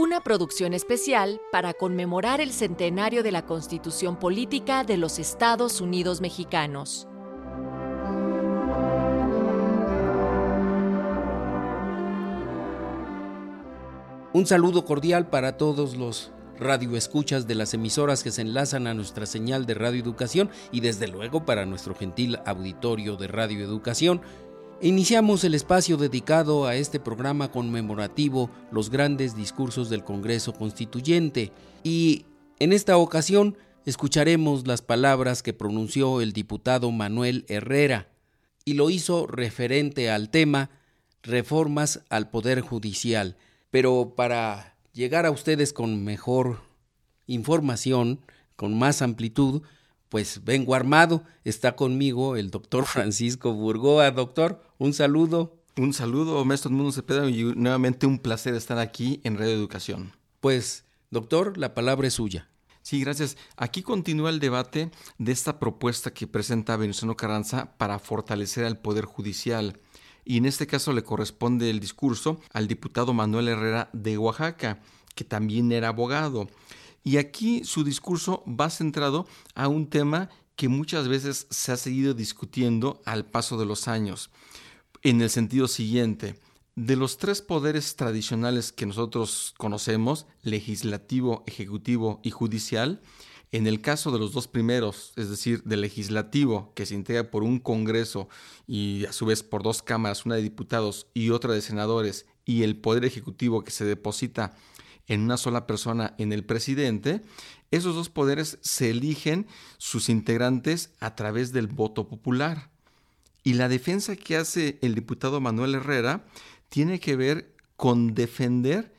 Una producción especial para conmemorar el centenario de la Constitución Política de los Estados Unidos Mexicanos. Un saludo cordial para todos los radioescuchas de las emisoras que se enlazan a nuestra señal de Radio Educación y desde luego para nuestro gentil auditorio de Radio Educación. Iniciamos el espacio dedicado a este programa conmemorativo Los grandes discursos del Congreso Constituyente y en esta ocasión escucharemos las palabras que pronunció el diputado Manuel Herrera y lo hizo referente al tema reformas al Poder Judicial. Pero para llegar a ustedes con mejor información, con más amplitud, pues vengo armado. Está conmigo el doctor Francisco Burgoa. Doctor, un saludo. Un saludo, maestro Mundo Cepeda, y nuevamente un placer estar aquí en Radio Educación. Pues, doctor, la palabra es suya. Sí, gracias. Aquí continúa el debate de esta propuesta que presenta Venustiano Carranza para fortalecer al Poder Judicial y en este caso le corresponde el discurso al diputado Manuel Herrera de Oaxaca, que también era abogado. Y aquí su discurso va centrado a un tema que muchas veces se ha seguido discutiendo al paso de los años, en el sentido siguiente. De los tres poderes tradicionales que nosotros conocemos, legislativo, ejecutivo y judicial, en el caso de los dos primeros, es decir, del legislativo, que se integra por un Congreso y a su vez por dos cámaras, una de diputados y otra de senadores, y el Poder Ejecutivo que se deposita en una sola persona, en el presidente, esos dos poderes se eligen sus integrantes a través del voto popular. Y la defensa que hace el diputado Manuel Herrera tiene que ver con defender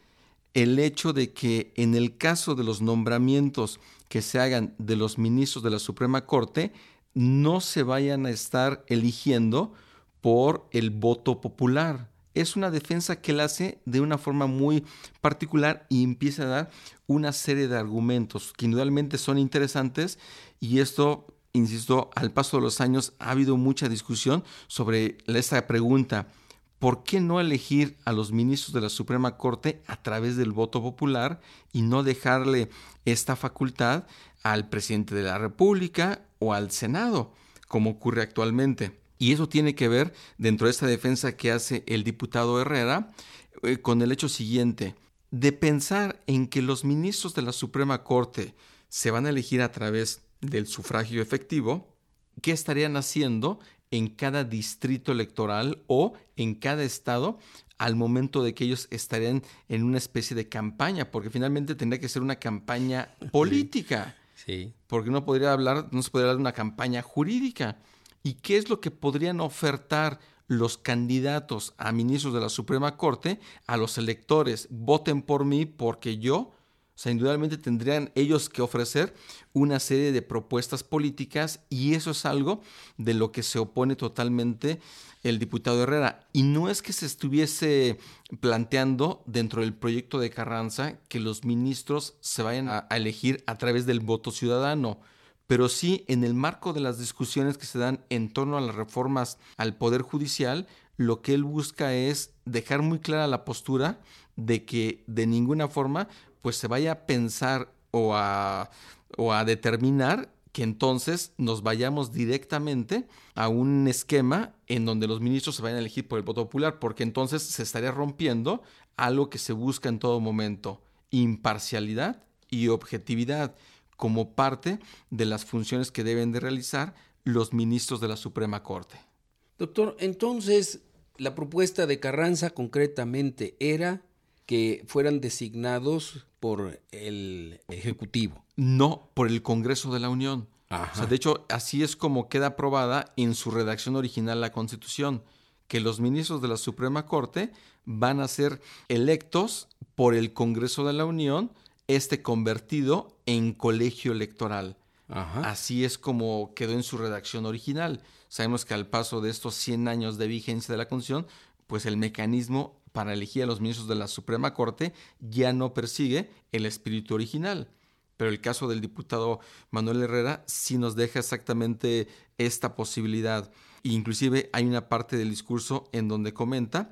el hecho de que en el caso de los nombramientos que se hagan de los ministros de la Suprema Corte, no se vayan a estar eligiendo por el voto popular. Es una defensa que él hace de una forma muy particular y empieza a dar una serie de argumentos que indudablemente son interesantes y esto, insisto, al paso de los años ha habido mucha discusión sobre esta pregunta ¿por qué no elegir a los ministros de la Suprema Corte a través del voto popular y no dejarle esta facultad al presidente de la República o al Senado, como ocurre actualmente? Y eso tiene que ver, dentro de esta defensa que hace el diputado Herrera, eh, con el hecho siguiente, de pensar en que los ministros de la Suprema Corte se van a elegir a través del sufragio efectivo, ¿qué estarían haciendo en cada distrito electoral o en cada estado al momento de que ellos estarían en una especie de campaña, porque finalmente tendría que ser una campaña política. Sí. Porque no podría hablar, no se podría hablar de una campaña jurídica. ¿Y qué es lo que podrían ofertar los candidatos a ministros de la Suprema Corte a los electores? Voten por mí porque yo o sea, indudablemente tendrían ellos que ofrecer una serie de propuestas políticas y eso es algo de lo que se opone totalmente el diputado Herrera. Y no es que se estuviese planteando dentro del proyecto de Carranza que los ministros se vayan a, elegir a través del voto ciudadano pero sí en el marco de las discusiones que se dan en torno a las reformas al Poder Judicial, lo que él busca es dejar muy clara la postura de que de ninguna forma pues se vaya a pensar o a, o a determinar que entonces nos vayamos directamente a un esquema en donde los ministros se vayan a elegir por el voto popular, porque entonces se estaría rompiendo algo que se busca en todo momento, imparcialidad y objetividad como parte de las funciones que deben de realizar los ministros de la Suprema Corte. Doctor, entonces la propuesta de Carranza concretamente era que fueran designados por el Ejecutivo. No, por el Congreso de la Unión. de hecho, así es como queda aprobada en su redacción original la Constitución, que los ministros de la Suprema Corte van a ser electos por el Congreso de la Unión, este convertido en colegio electoral. Así es como quedó en su redacción original. Sabemos que al paso de estos 100 años de vigencia de la Constitución, pues el mecanismo para elegir a los ministros de la Suprema Corte ya no persigue el espíritu original. Pero el caso del diputado Manuel Herrera sí nos deja exactamente esta posibilidad. inclusive hay una parte del discurso en donde comenta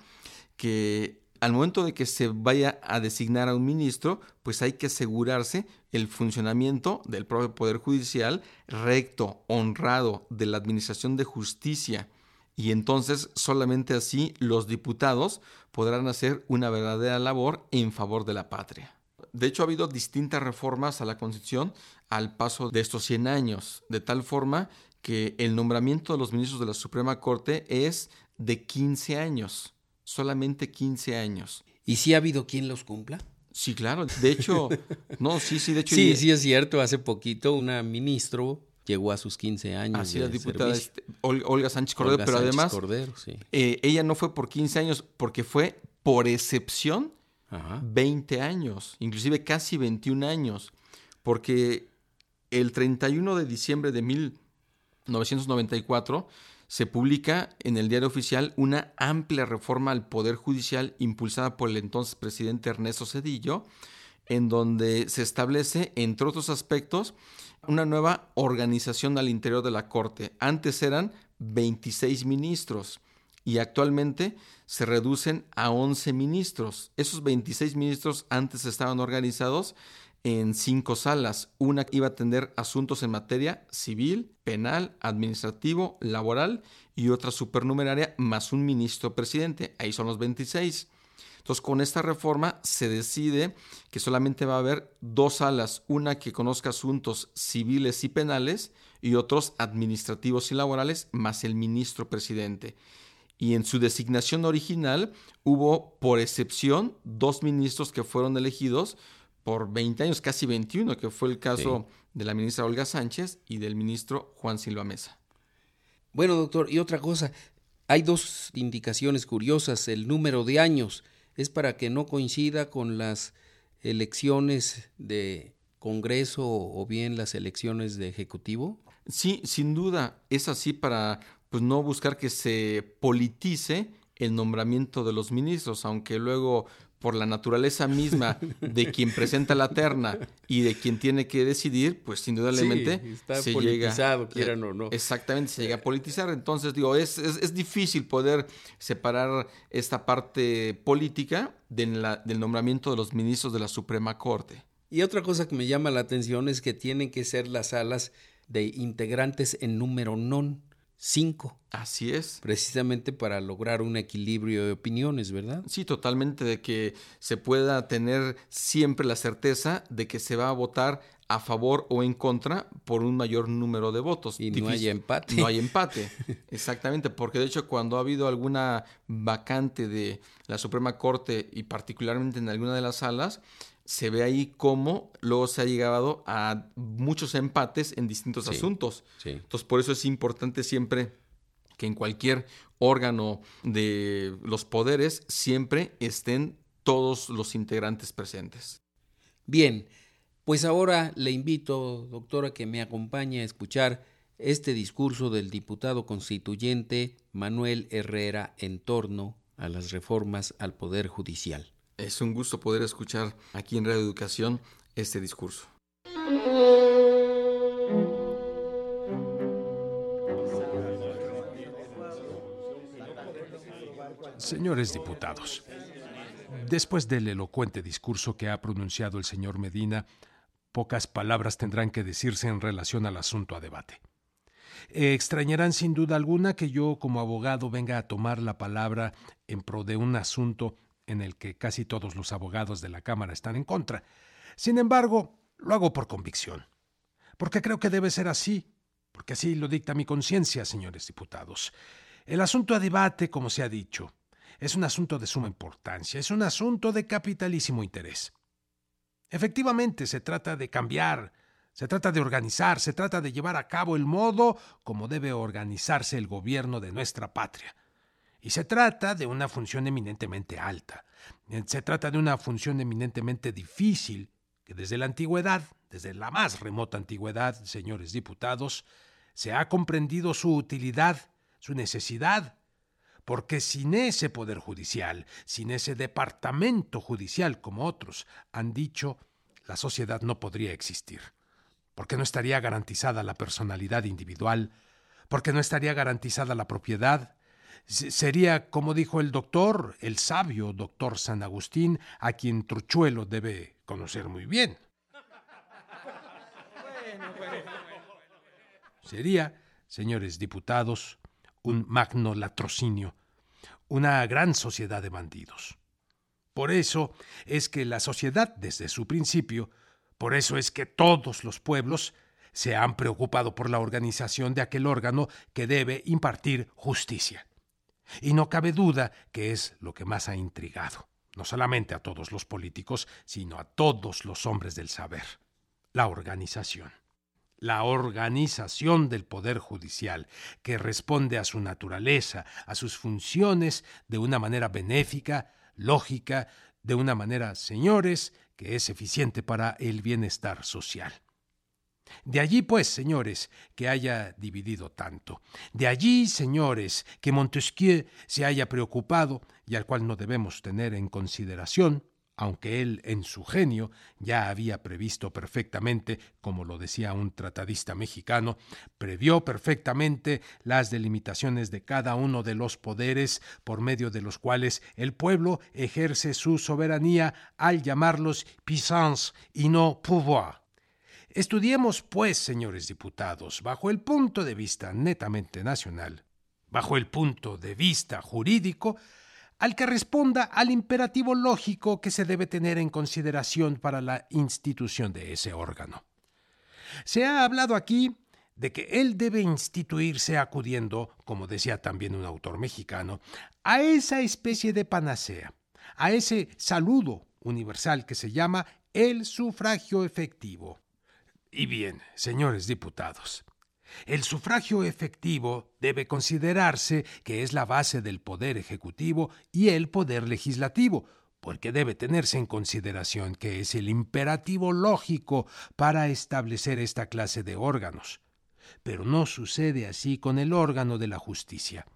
que al momento de que se vaya a designar a un ministro, pues hay que asegurarse el funcionamiento del propio Poder Judicial recto, honrado, de la Administración de Justicia. Y entonces solamente así los diputados podrán hacer una verdadera labor en favor de la patria. De hecho, ha habido distintas reformas a la Constitución al paso de estos 100 años, de tal forma que el nombramiento de los ministros de la Suprema Corte es de 15 años, solamente 15 años. ¿Y si ha habido quien los cumpla? Sí, claro. De hecho, no, sí, sí, de hecho. Sí, sí es cierto. Hace poquito una ministro llegó a sus 15 años. Así la diputada este, Olga Sánchez Cordero, pero además eh, ella no fue por 15 años porque fue por excepción 20 años, inclusive casi 21 años, porque el 31 de diciembre de 1994 se publica en el diario oficial una amplia reforma al Poder Judicial impulsada por el entonces presidente Ernesto Cedillo, en donde se establece, entre otros aspectos, una nueva organización al interior de la Corte. Antes eran 26 ministros y actualmente se reducen a 11 ministros. Esos 26 ministros antes estaban organizados en cinco salas. Una iba a atender asuntos en materia civil, penal, administrativo, laboral y otra supernumeraria más un ministro presidente. Ahí son los 26. Entonces, con esta reforma se decide que solamente va a haber dos salas, una que conozca asuntos civiles y penales y otros administrativos y laborales, más el ministro presidente y en su designación original hubo, por excepción, dos ministros que fueron elegidos por 20 años, casi 21, que fue el caso de la ministra Olga Sánchez y del ministro Juan Silva Mesa. Bueno, doctor, y otra cosa, hay dos indicaciones curiosas. El número de años es para que no coincida con las elecciones de Congreso o bien las elecciones de Ejecutivo. Sí, sin duda, es así para pues no buscar que se politice el nombramiento de los ministros, aunque luego por la naturaleza misma de quien presenta la terna y de quien tiene que decidir, pues indudablemente está se politizado, quieran o no. Exactamente, se llega a politizar. Entonces, digo, es, es, difícil poder separar esta parte política la, del nombramiento de los ministros de la Suprema Corte. Y otra cosa que me llama la atención es que tienen que ser las salas de integrantes en número non cinco. Así es. Precisamente para lograr un equilibrio de opiniones, ¿verdad? Sí, totalmente, de que se pueda tener siempre la certeza de que se va a votar a favor o en contra por un mayor número de votos. Y no hay empate. No hay empate, exactamente, porque de hecho cuando ha habido alguna vacante de la Suprema Corte y particularmente en alguna de las salas, se ve ahí cómo luego se ha llegado a muchos empates en distintos asuntos. Entonces, por eso es importante siempre que en cualquier órgano de los poderes siempre estén todos los integrantes presentes. Bien, pues ahora le invito, doctora, que me acompañe a escuchar este discurso del diputado constituyente Manuel Herrera en torno a las reformas al Poder Judicial. Es un gusto poder escuchar aquí en Radio Educación este discurso. Señores diputados, después del elocuente discurso que ha pronunciado el señor Medina, pocas palabras tendrán que decirse en relación al asunto a debate. extrañarán sin duda alguna que yo como abogado venga a tomar la palabra en pro de un asunto en el que casi todos los abogados de la Cámara están en contra. Sin embargo, lo hago por convicción, porque creo que debe ser así, porque así lo dicta mi conciencia, señores diputados. El asunto a debate, como se ha dicho, es un asunto de suma importancia, es un asunto de capitalísimo interés. Efectivamente, se trata de cambiar, se trata de organizar, se trata de llevar a cabo el modo como debe organizarse el gobierno de nuestra patria. Y se trata de una función eminentemente alta. Se trata de una función eminentemente difícil, que desde la antigüedad, desde la más remota antigüedad, señores diputados, se ha comprendido su utilidad, su necesidad, porque sin ese poder judicial, sin ese departamento judicial, como otros han dicho, la sociedad no podría existir, porque no estaría garantizada la personalidad individual, porque no estaría garantizada la propiedad, sería, como dijo el doctor, el sabio doctor San Agustín, a quien Truchuelo debe conocer muy bien. Sería, señores diputados, un magno latrocinio, una gran sociedad de bandidos. Por eso es que la sociedad, desde su principio, por eso es que todos los pueblos se han preocupado por la organización de aquel órgano que debe impartir justicia. Y no cabe duda que es lo que más ha intrigado, no solamente a todos los políticos, sino a todos los hombres del saber, la organización la organización del Poder Judicial, que responde a su naturaleza, a sus funciones, de una manera benéfica, lógica, de una manera, señores, que es eficiente para el bienestar social. De allí, pues, señores, que haya dividido tanto. De allí, señores, que Montesquieu se haya preocupado, y al cual no debemos tener en consideración, aunque él en su genio ya había previsto perfectamente, como lo decía un tratadista mexicano, previó perfectamente las delimitaciones de cada uno de los poderes por medio de los cuales el pueblo ejerce su soberanía al llamarlos puissance y no pouvoir. Estudiemos, pues, señores diputados, bajo el punto de vista netamente nacional, bajo el punto de vista jurídico, al que responda al imperativo lógico que se debe tener en consideración para la institución de ese órgano. Se ha hablado aquí de que él debe instituirse acudiendo, como decía también un autor mexicano, a esa especie de panacea, a ese saludo universal que se llama el sufragio efectivo. Y bien, señores diputados, el sufragio efectivo debe considerarse que es la base del poder ejecutivo y el poder legislativo, porque debe tenerse en consideración que es el imperativo lógico para establecer esta clase de órganos. Pero no sucede así con el órgano de la justicia.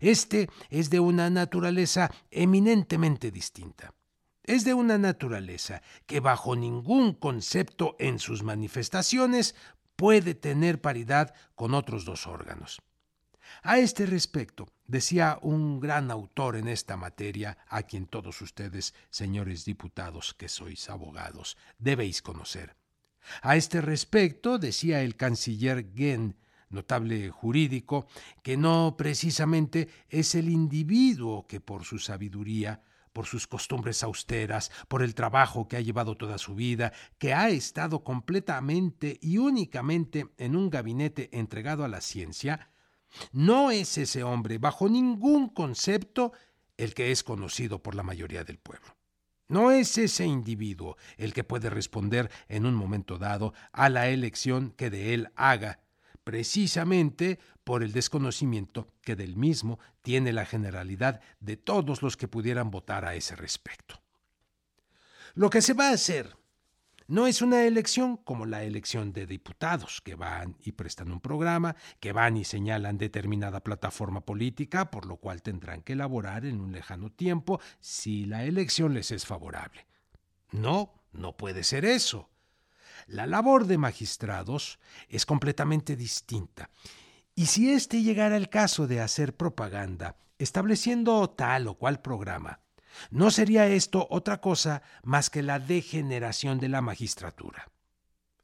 Este es de una naturaleza eminentemente distinta. Es de una naturaleza que bajo ningún concepto en sus manifestaciones puede tener paridad con otros dos órganos. A este respecto, decía un gran autor en esta materia, a quien todos ustedes, señores diputados, que sois abogados, debéis conocer. A este respecto, decía el canciller Gen, notable jurídico, que no precisamente es el individuo que por su sabiduría por sus costumbres austeras, por el trabajo que ha llevado toda su vida, que ha estado completamente y únicamente en un gabinete entregado a la ciencia, no es ese hombre bajo ningún concepto el que es conocido por la mayoría del pueblo. No es ese individuo el que puede responder en un momento dado a la elección que de él haga precisamente por el desconocimiento que del mismo tiene la generalidad de todos los que pudieran votar a ese respecto. Lo que se va a hacer no es una elección como la elección de diputados, que van y prestan un programa, que van y señalan determinada plataforma política, por lo cual tendrán que elaborar en un lejano tiempo si la elección les es favorable. No, no puede ser eso. La labor de magistrados es completamente distinta. Y si éste llegara el caso de hacer propaganda, estableciendo tal o cual programa, no sería esto otra cosa más que la degeneración de la magistratura.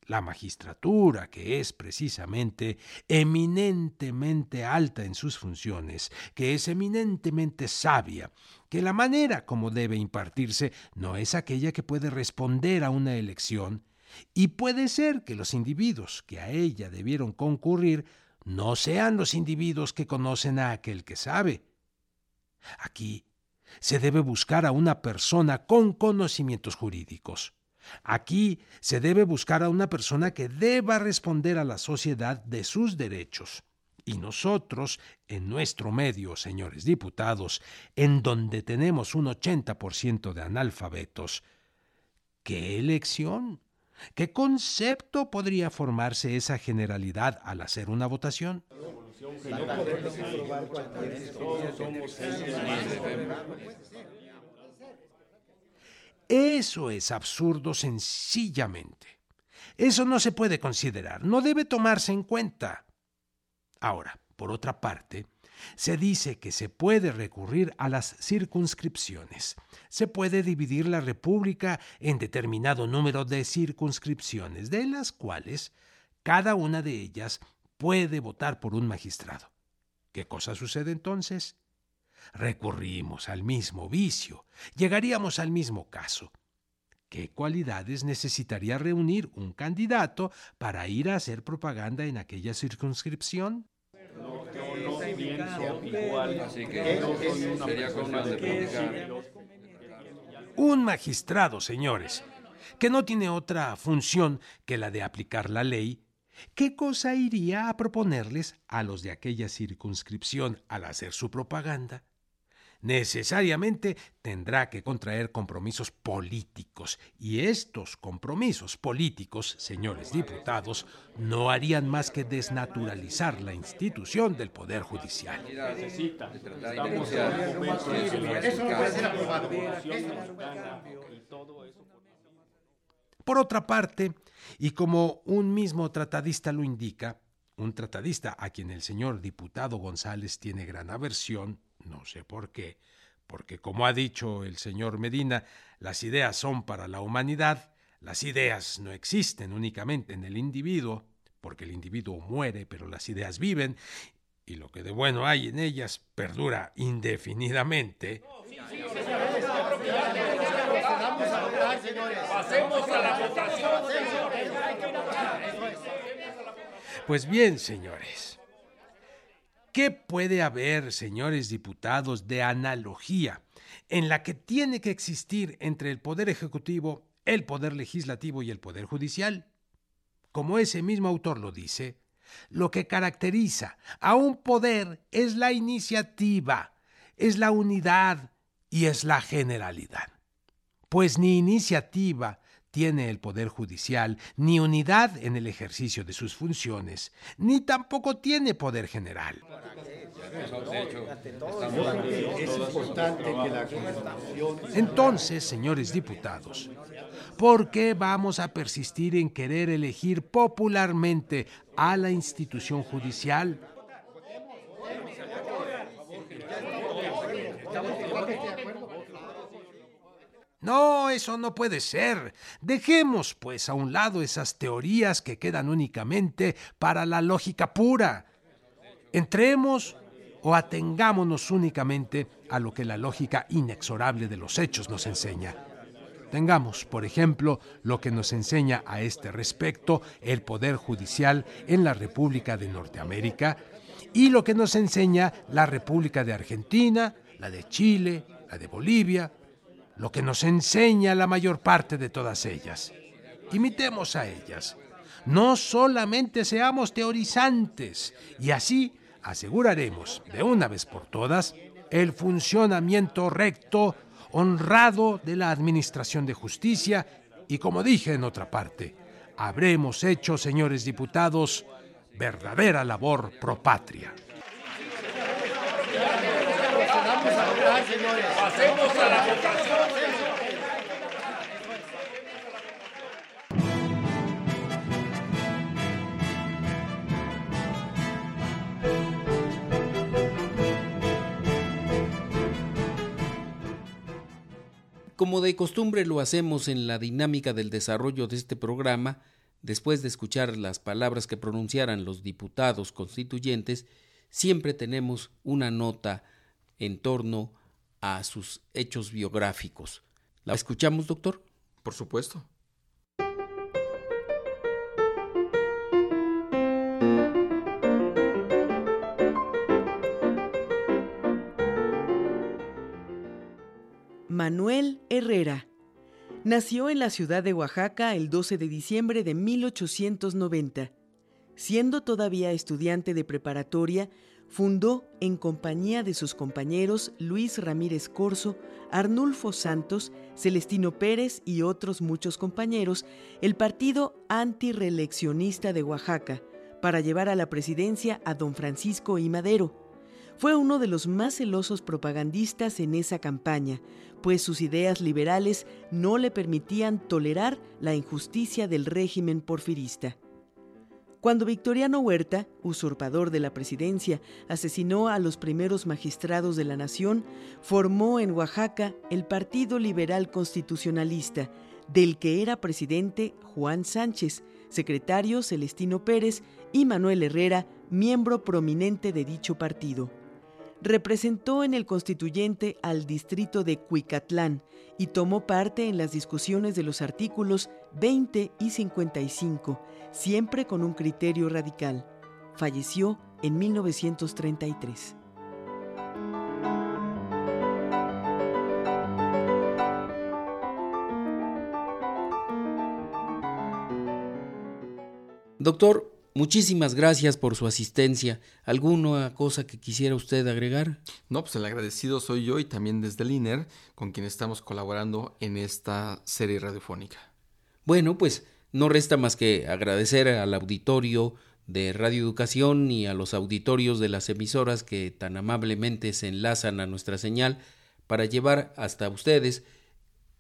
La magistratura, que es precisamente eminentemente alta en sus funciones, que es eminentemente sabia, que la manera como debe impartirse no es aquella que puede responder a una elección, y puede ser que los individuos que a ella debieron concurrir no sean los individuos que conocen a aquel que sabe. Aquí se debe buscar a una persona con conocimientos jurídicos. Aquí se debe buscar a una persona que deba responder a la sociedad de sus derechos. Y nosotros, en nuestro medio, señores diputados, en donde tenemos un 80% de analfabetos, ¿qué elección? ¿Qué concepto podría formarse esa generalidad al hacer una votación? Eso es absurdo sencillamente. Eso no se puede considerar, no debe tomarse en cuenta. Ahora, por otra parte, se dice que se puede recurrir a las circunscripciones. Se puede dividir la República en determinado número de circunscripciones, de las cuales cada una de ellas puede votar por un magistrado. ¿Qué cosa sucede entonces? Recurrimos al mismo vicio, llegaríamos al mismo caso. ¿Qué cualidades necesitaría reunir un candidato para ir a hacer propaganda en aquella circunscripción? Un magistrado, señores, que no tiene otra función que la de aplicar la ley, ¿qué cosa iría a proponerles a los de aquella circunscripción al hacer su propaganda? Necesariamente tendrá que contraer compromisos políticos. Y estos compromisos políticos, señores diputados, no harían más que desnaturalizar la institución del Poder Judicial. Por otra parte, y como un mismo tratadista lo indica, un tratadista a quien el señor diputado González tiene gran aversión, no sé por qué, porque como ha dicho el señor Medina, las ideas son para la humanidad, las ideas no existen únicamente en el individuo, porque el individuo muere, pero las ideas viven, y lo que de bueno hay en ellas perdura indefinidamente. Pues bien, señores, ¿Qué puede haber, señores diputados, de analogía en la que tiene que existir entre el Poder Ejecutivo, el Poder Legislativo y el Poder Judicial? Como ese mismo autor lo dice, lo que caracteriza a un poder es la iniciativa, es la unidad y es la generalidad. Pues ni iniciativa, tiene el Poder Judicial ni unidad en el ejercicio de sus funciones, ni tampoco tiene poder general. Entonces, señores diputados, ¿por qué vamos a persistir en querer elegir popularmente a la institución judicial? No, eso no puede ser. Dejemos, pues, a un lado esas teorías que quedan únicamente para la lógica pura. Entremos o atengámonos únicamente a lo que la lógica inexorable de los hechos nos enseña. Tengamos, por ejemplo, lo que nos enseña a este respecto el Poder Judicial en la República de Norteamérica y lo que nos enseña la República de Argentina, la de Chile, la de Bolivia, lo que nos enseña la mayor parte de todas ellas. Imitemos a ellas. No solamente seamos teorizantes y así aseguraremos de una vez por todas el funcionamiento recto, honrado de la Administración de Justicia y, como dije en otra parte, habremos hecho, señores diputados, verdadera labor pro patria. Pasemos a la Como de costumbre lo hacemos en la dinámica del desarrollo de este programa, después de escuchar las palabras que pronunciaran los diputados constituyentes, siempre tenemos una nota en torno a sus hechos biográficos. ¿La escuchamos, doctor? Por supuesto. Manuel Herrera. Nació en la ciudad de Oaxaca el 12 de diciembre de 1890. Siendo todavía estudiante de preparatoria, fundó, en compañía de sus compañeros Luis Ramírez Corso, Arnulfo Santos, Celestino Pérez y otros muchos compañeros, el Partido Antireeleccionista de Oaxaca, para llevar a la presidencia a don Francisco I. Madero. Fue uno de los más celosos propagandistas en esa campaña, pues sus ideas liberales no le permitían tolerar la injusticia del régimen porfirista. Cuando Victoriano Huerta, usurpador de la presidencia, asesinó a los primeros magistrados de la nación, formó en Oaxaca el Partido Liberal Constitucionalista, del que era presidente Juan Sánchez, secretario Celestino Pérez y Manuel Herrera, miembro prominente de dicho partido. Representó en el constituyente al distrito de Cuicatlán y tomó parte en las discusiones de los artículos 20 y 55, siempre con un criterio radical. Falleció en 1933. Doctor, Muchísimas gracias por su asistencia. ¿Alguna cosa que quisiera usted agregar? No, pues el agradecido soy yo y también desde el INER, con quien estamos colaborando en esta serie radiofónica. Bueno, pues no resta más que agradecer al auditorio de Radio Educación y a los auditorios de las emisoras que tan amablemente se enlazan a nuestra señal para llevar hasta ustedes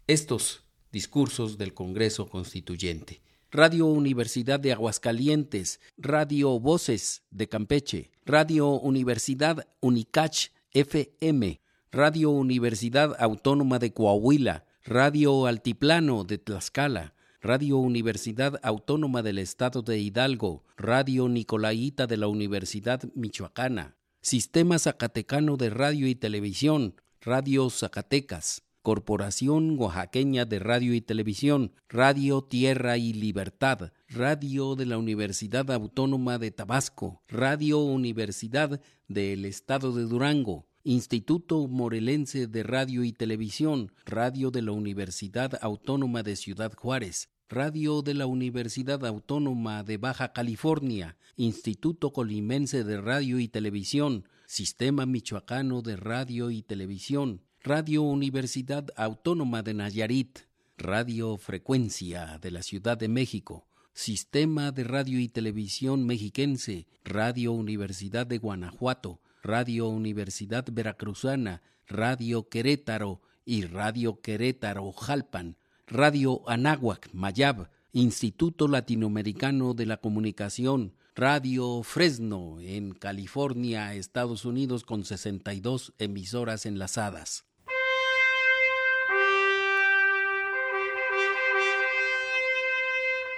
estos discursos del Congreso Constituyente. Radio Universidad de Aguascalientes, Radio Voces de Campeche, Radio Universidad Unicach FM, Radio Universidad Autónoma de Coahuila, Radio Altiplano de Tlaxcala, Radio Universidad Autónoma del Estado de Hidalgo, Radio Nicolaita de la Universidad Michoacana, Sistema Zacatecano de Radio y Televisión, Radio Zacatecas, Corporación Oaxaqueña de Radio y Televisión, Radio Tierra y Libertad, Radio de la Universidad Autónoma de Tabasco, Radio Universidad del Estado de Durango, Instituto Morelense de Radio y Televisión, Radio de la Universidad Autónoma de Ciudad Juárez, Radio de la Universidad Autónoma de Baja California, Instituto Colimense de Radio y Televisión, Sistema Michoacano de Radio y Televisión, Radio Universidad Autónoma de Nayarit, Radio Frecuencia de la Ciudad de México, Sistema de Radio y Televisión Mexiquense, Radio Universidad de Guanajuato, Radio Universidad Veracruzana, Radio Querétaro y Radio Querétaro Jalpan, Radio Anáhuac Mayab, Instituto Latinoamericano de la Comunicación, Radio Fresno en California, Estados Unidos, con 62 emisoras enlazadas.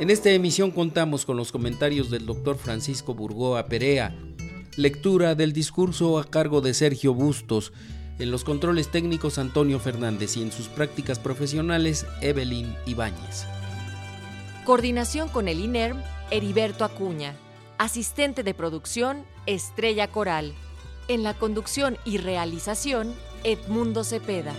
En esta emisión contamos con los comentarios del doctor Francisco Burgoa Perea, lectura del discurso a cargo de Sergio Bustos, en los controles técnicos Antonio Fernández y en sus prácticas profesionales Evelyn Ibáñez. Coordinación con el INERM, Heriberto Acuña. Asistente de producción, Estrella Coral. En la conducción y realización, Edmundo Cepeda.